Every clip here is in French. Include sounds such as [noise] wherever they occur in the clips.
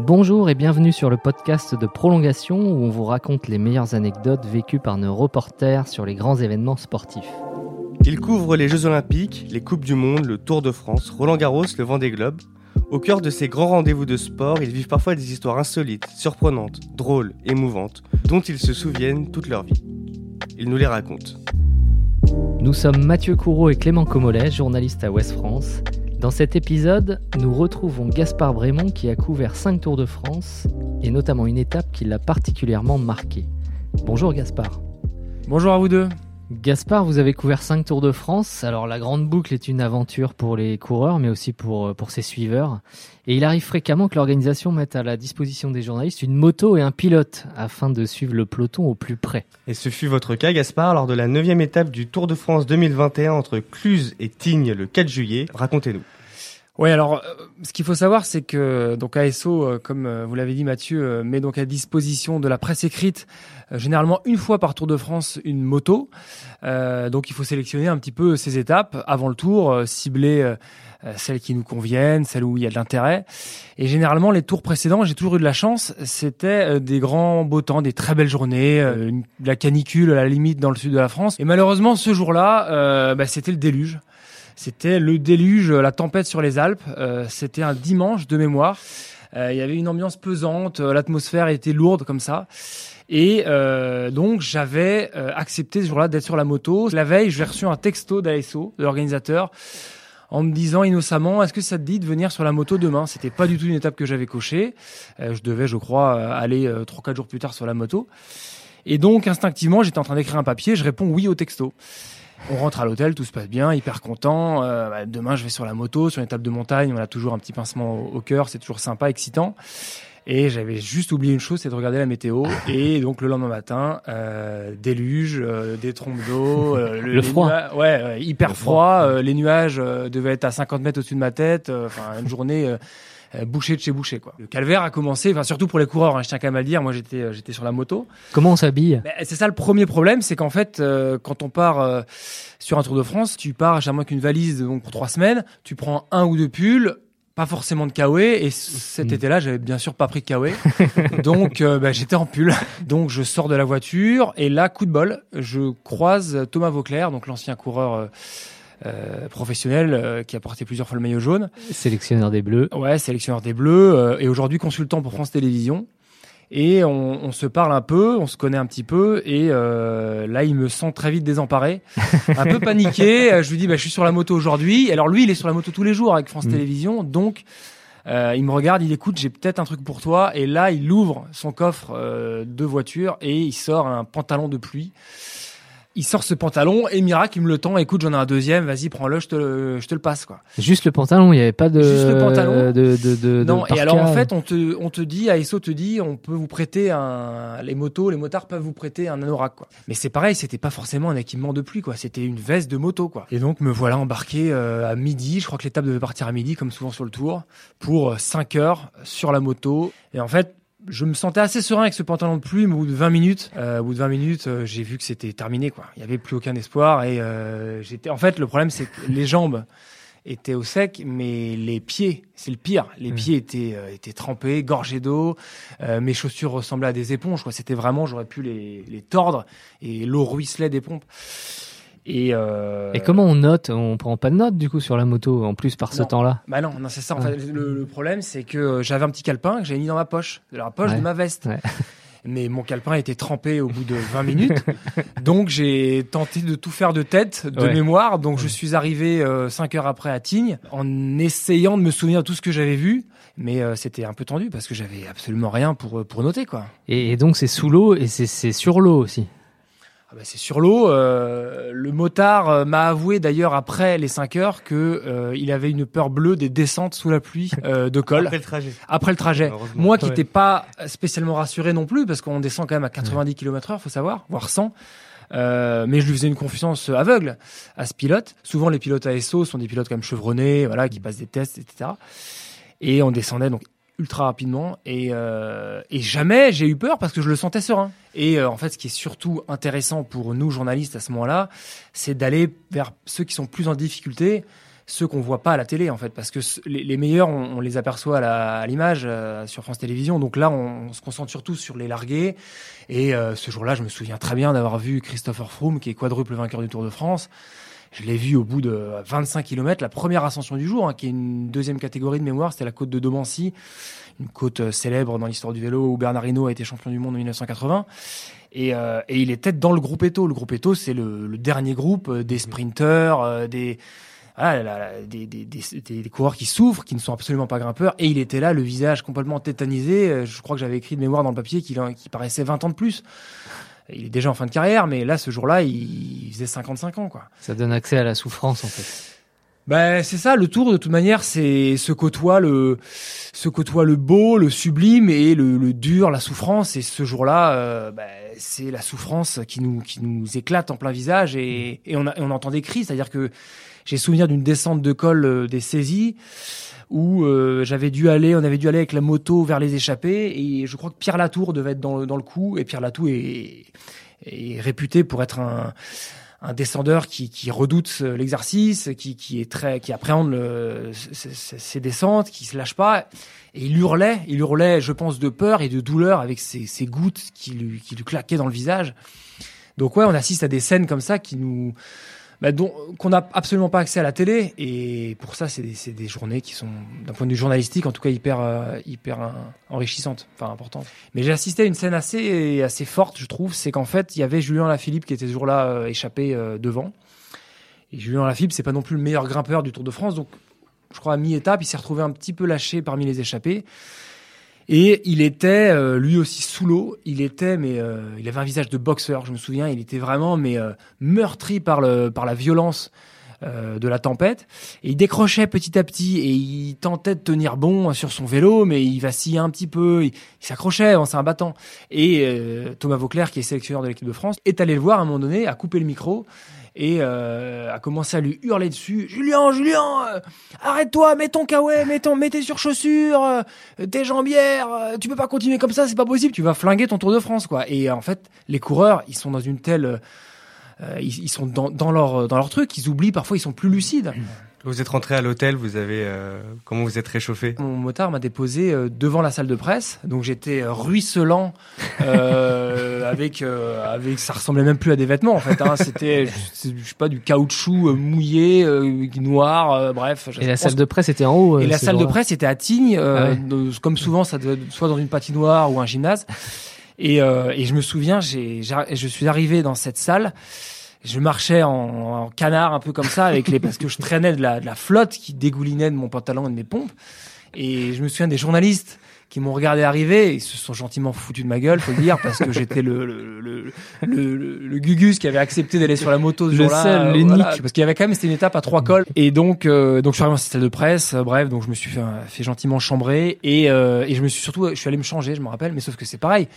Bonjour et bienvenue sur le podcast de Prolongation où on vous raconte les meilleures anecdotes vécues par nos reporters sur les grands événements sportifs. Ils couvrent les Jeux Olympiques, les Coupes du Monde, le Tour de France, Roland Garros, le Vendée Globe. Au cœur de ces grands rendez-vous de sport, ils vivent parfois des histoires insolites, surprenantes, drôles, émouvantes, dont ils se souviennent toute leur vie. Ils nous les racontent. Nous sommes Mathieu Courreau et Clément Comolet, journalistes à Ouest France. Dans cet épisode, nous retrouvons Gaspard Brémond qui a couvert 5 Tours de France et notamment une étape qui l'a particulièrement marqué. Bonjour Gaspard. Bonjour à vous deux. Gaspard, vous avez couvert 5 Tours de France. Alors la grande boucle est une aventure pour les coureurs, mais aussi pour, euh, pour ses suiveurs. Et il arrive fréquemment que l'organisation mette à la disposition des journalistes une moto et un pilote afin de suivre le peloton au plus près. Et ce fut votre cas, Gaspard, lors de la 9 étape du Tour de France 2021 entre Cluse et Tignes le 4 juillet. Racontez-nous. Oui, alors euh, ce qu'il faut savoir, c'est que donc ASO, euh, comme euh, vous l'avez dit Mathieu, met donc à disposition de la presse écrite généralement une fois par Tour de France une moto. donc il faut sélectionner un petit peu ces étapes avant le tour, cibler celles qui nous conviennent, celles où il y a de l'intérêt. Et généralement, les tours précédents, j'ai toujours eu de la chance, c'était des grands beaux temps, des très belles journées, de la canicule à la limite dans le sud de la France. Et malheureusement, ce jour-là, bah, c'était le déluge. C'était le déluge, la tempête sur les Alpes. Euh, c'était un dimanche de mémoire. Euh, il y avait une ambiance pesante, euh, l'atmosphère était lourde comme ça. Et donc j'avais accepté ce jour-là d'être sur la moto. La veille, j'ai reçu un texto d'ASO, de l'organisateur, en me disant innocemment est-ce que ça te dit de venir sur la moto demain? C'était pas du tout une étape que j'avais cochée. je devais, je crois, aller trois quatre jours plus tard sur la moto. Et donc instinctivement, j'étais en train d'écrire un papier. Je réponds oui au texto. On rentre à l'hôtel, tout se passe bien, hyper content. Euh, bah, demain, je vais sur la moto, sur une étape de montagne. On a toujours un petit pincement au, cœur, c'est toujours sympa, excitant. Et j'avais juste oublié une chose, c'est de regarder la météo. [laughs] Et donc le lendemain matin, euh, déluge, euh, des trompes d'eau, [laughs] le, froid, ouais, hyper froid. les nuages devaient être à 50 mètres au-dessus de ma tête. Enfin, une journée euh, boucher de chez boucher quoi. Le calvaire a commencé, enfin surtout pour les coureurs, hein, je tiens quand même à le dire. Moi j'étais euh, j'étais sur la moto. Comment on s'habille? Ben, C'est ça le premier problème, c'est qu'en fait euh, quand on part sur un Tour de France, tu pars à moins qu'une valise donc pour trois semaines, tu prends un ou deux pulls, pas forcément de kawaii et cet mm. été-là j'avais bien sûr pas pris de kawaii [laughs] donc ben, j'étais en pull donc je sors de la voiture et là coup de bol je croise Thomas Vauclair donc l'ancien coureur euh, professionnel euh, qui a porté plusieurs fois le maillot jaune. Sélectionneur des Bleus. Ouais, sélectionneur des Bleus euh, et aujourd'hui consultant pour France Télévisions. Et on, on, se parle un peu, on se connaît un petit peu, et là il me sent très vite désemparé, un peu paniqué. [laughs] Je lui dis bah, je suis sur la moto aujourd'hui. Alors lui il est sur la moto tous les jours avec France mm. Télévisions, donc il me regarde, il écoute, j'ai peut-être un truc pour toi. Et là, il ouvre son coffre de voiture et il sort un pantalon de pluie il sort ce pantalon et miracle, il me le tend. Écoute, j'en ai un deuxième, vas-y, prends-le, je te, je te le passe, quoi. Juste le pantalon, il n'y avait pas de. Juste le pantalon. De, de, de, non, et alors en fait, on te, on te dit, ASO te dit, on peut vous prêter un, les motos, les motards peuvent vous prêter un anorak, quoi. Mais c'est pareil, c'était pas forcément un équipement de pluie, quoi. C'était une veste de moto, quoi. Et donc, me voilà embarqué euh, à midi. Je crois que l'étape devait partir à midi, comme souvent sur le tour, pour 5 heures sur la moto. Et en fait, je me sentais assez serein avec ce pantalon de mais au bout de 20 minutes, euh, au bout de 20 minutes, euh, j'ai vu que c'était terminé, quoi. Il y avait plus aucun espoir et euh, j'étais. En fait, le problème, c'est que les jambes étaient au sec, mais les pieds, c'est le pire. Les mmh. pieds étaient euh, étaient trempés, gorgés d'eau. mes chaussures ressemblaient à des éponges, quoi. C'était vraiment, j'aurais pu les, les tordre et l'eau ruisselait des pompes. Et, euh... et, comment on note On prend pas de note du coup sur la moto en plus par ce temps-là Bah non, non c'est ça. En fait, le, problème c'est que j'avais un petit calepin que j'avais mis dans ma poche, dans la poche de ma veste. Ouais. [laughs] Mais mon calepin était trempé au bout de 20 minutes. [laughs] donc j'ai tenté de tout faire de tête, de mémoire. Donc je suis arrivé euh, 5 heures après à Tignes en essayant de me souvenir de tout ce que j'avais vu. Mais euh, c'était un peu tendu parce que j'avais absolument rien pour, pour noter. quoi. Et, et donc c'est sous l'eau et c'est sur l'eau aussi ah bah, c'est sur l'eau. Euh, le motard euh, m'a avoué d'ailleurs après les 5 heures que euh, il avait une peur bleue des descentes sous la pluie [laughs] de col. Après le trajet. Après le trajet. Moi qui n'étais pas spécialement rassuré non plus parce qu'on descend quand même à 90 km/h, faut savoir, voire 100. mais je lui faisais une confiance aveugle à ce pilote. Souvent, les pilotes ASO sont des pilotes quand même chevronnés, voilà, qui passent des tests, etc. Et on descendait donc ultra rapidement et, euh, et jamais j'ai eu peur parce que je le sentais serein. Et euh, en fait, ce qui est surtout intéressant pour nous journalistes à ce moment-là, c'est d'aller vers ceux qui sont plus en difficulté, ceux qu'on voit pas à la télé en fait parce que les, meilleurs on, les aperçoit à l'image euh, sur France Télévisions donc là on, se concentre surtout sur les largués et euh, ce jour-là je me souviens très bien d'avoir vu Christopher Froome qui est quadruple vainqueur du Tour de France je l'ai vu au bout de 25 km la première ascension du jour hein, qui est une deuxième catégorie de mémoire c'était la côte de Domancy une côte euh, célèbre dans l'histoire du vélo où Bernard Hinault a été champion du monde en 1980 et, et, il était dans le groupe Eto. Le groupe Eto, c'est le, le, dernier groupe des sprinteurs, des, ah, des, des, des, coureurs qui souffrent, qui ne sont absolument pas grimpeurs. Et il était là, le visage complètement tétanisé. Euh, je crois que j'avais écrit de mémoire dans le papier qu'il paraissait 20 ans de plus. Il est déjà en fin de carrière, mais là, ce jour-là, il, faisait 55 ans. Quoi. Ça donne accès à la souffrance, en fait. Ben, c'est ça, le tour, de toute manière, c'est ce côtoie le, ce côtoie le beau, le sublime et le, le dur, la souffrance. Et ce jour-là, euh, ben, c'est la souffrance qui nous, qui nous éclate en plein visage et, et on, a, on entend des cris. C'est-à-dire que j'ai souvenir d'une descente de col euh, des saisies où euh, j'avais dû aller, on avait dû aller avec la moto vers les échappées et je crois que Pierre Latour devait être dans, dans le coup et Pierre Latour est, est réputé pour être un, un descendeur qui, qui redoute l'exercice, qui, qui est très, qui appréhende le, ses, descentes, qui se lâche pas. Et il hurlait, il hurlait, je pense, de peur et de douleur avec ses, ses gouttes qui lui, qui lui claquaient dans le visage. Donc ouais, on assiste à des scènes comme ça qui nous, bah, qu'on n'a absolument pas accès à la télé. Et pour ça, c'est des, des, journées qui sont, d'un point de vue journalistique, en tout cas hyper, euh, hyper euh, enrichissantes, enfin importantes. Mais j'ai assisté à une scène assez, assez forte, je trouve. C'est qu'en fait, il y avait Julien Lafilippe qui était ce jour-là euh, échappé devant. Et Julien Lafilippe, c'est pas non plus le meilleur grimpeur du Tour de France. Donc, je crois à mi-étape, il s'est retrouvé un petit peu lâché parmi les échappés. Et il était euh, lui aussi sous l'eau. Il était, mais euh, il avait un visage de boxeur. Je me souviens, il était vraiment mais euh, meurtri par le par la violence de la tempête. Et il décrochait petit à petit et il tentait de tenir bon sur son vélo, mais il vacillait un petit peu. Il, s'accrochait, c'est un battant. Et Thomas Vauclair, qui est sélectionneur de l'équipe de France, est allé le voir à un moment donné, a coupé le micro et euh, a commencé à lui hurler dessus. Julien, Julien, euh, arrête-toi, mets ton kawaii, mets ton, mets tes surchaussures, euh, tes jambières. Euh, tu peux pas continuer comme ça, c'est pas possible. Tu vas flinguer ton Tour de France, quoi. Et en fait, les coureurs, ils sont dans une telle, ils, ils, sont dans, dans leur dans leur truc, ils oublient parfois, ils sont plus lucides. Vous êtes rentré à l'hôtel, vous avez euh, comment vous êtes réchauffé? Mon motard m'a déposé euh, devant la salle de presse, donc j'étais euh, ruisselant euh, [laughs] avec avec ça ressemblait même plus à des vêtements en fait. Hein. C'était je sais pas du caoutchouc mouillé, noir, bref. Et la salle de presse était en haut. Et la salle de presse était à Tignes, ah comme souvent ça soit dans une patinoire ou un gymnase. Et, et je me souviens, j'ai je suis arrivé dans cette salle je marchais en, canard un peu comme ça avec les parce que je traînais de la, de la flotte qui dégoulinait de mon pantalon et de mes pompes et je me souviens des journalistes qui m'ont regardé arriver et se sont gentiment foutus de ma gueule, faut le dire, parce que j'étais le le, le, le, le, gugus qui avait accepté d'aller sur la moto ce jour-là. Seul, l'unique. parce qu'il y avait quand même, c'était une étape à trois cols. Et donc, euh, donc je suis arrivé dans cette salle de presse, euh, bref, donc je me suis fait, fait gentiment chambrer et, euh, et je me suis surtout, je suis allé me changer, je me rappelle, mais sauf que c'est pareil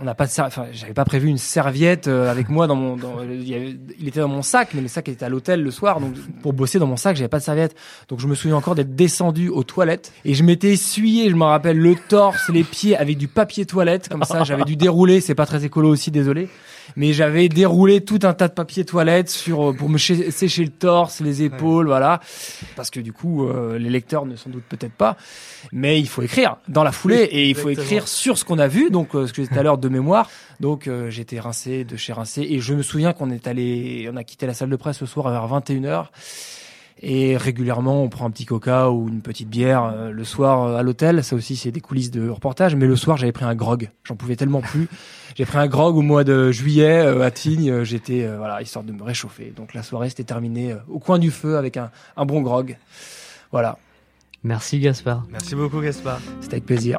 on n'a pas enfin j'avais pas prévu une serviette euh, avec moi dans mon il, était dans mon sac mais le sac était à l'hôtel le soir donc pour bosser dans mon sac j'avais pas de serviette. Donc je me souviens encore d'être descendu aux toilettes et je m'étais essuyé je me rappelle le torse les pieds avec du papier toilette comme ça j'avais dû dérouler c'est pas très écolo aussi désolé mais j'avais déroulé tout un tas de papier toilette sur pour me sécher le torse les épaules voilà. Parce que du coup euh, les lecteurs ne s'en doutent peut-être pas. Mais il faut écrire dans la foulée et il faut écrire sur ce qu'on a vu donc euh, ce que tout à [laughs] l'heure de mémoire. Donc euh, j'étais rincé de chez rincé. Et je me souviens qu'on est allé on a quitté la salle de presse ce soir vers 21h et régulièrement, on prend un petit coca ou une petite bière euh, le soir euh, à l'hôtel. Ça aussi, c'est des coulisses de reportage. Mais le soir, j'avais pris un grog. J'en pouvais tellement plus. [laughs] J'ai pris un grog au mois de juillet euh, à Tignes. J'étais, voilà, histoire de me réchauffer. Donc la soirée, c'était terminé au coin du feu avec un, un bon grog. Voilà. Merci Gaspard. Merci beaucoup Gaspard. C'était avec plaisir.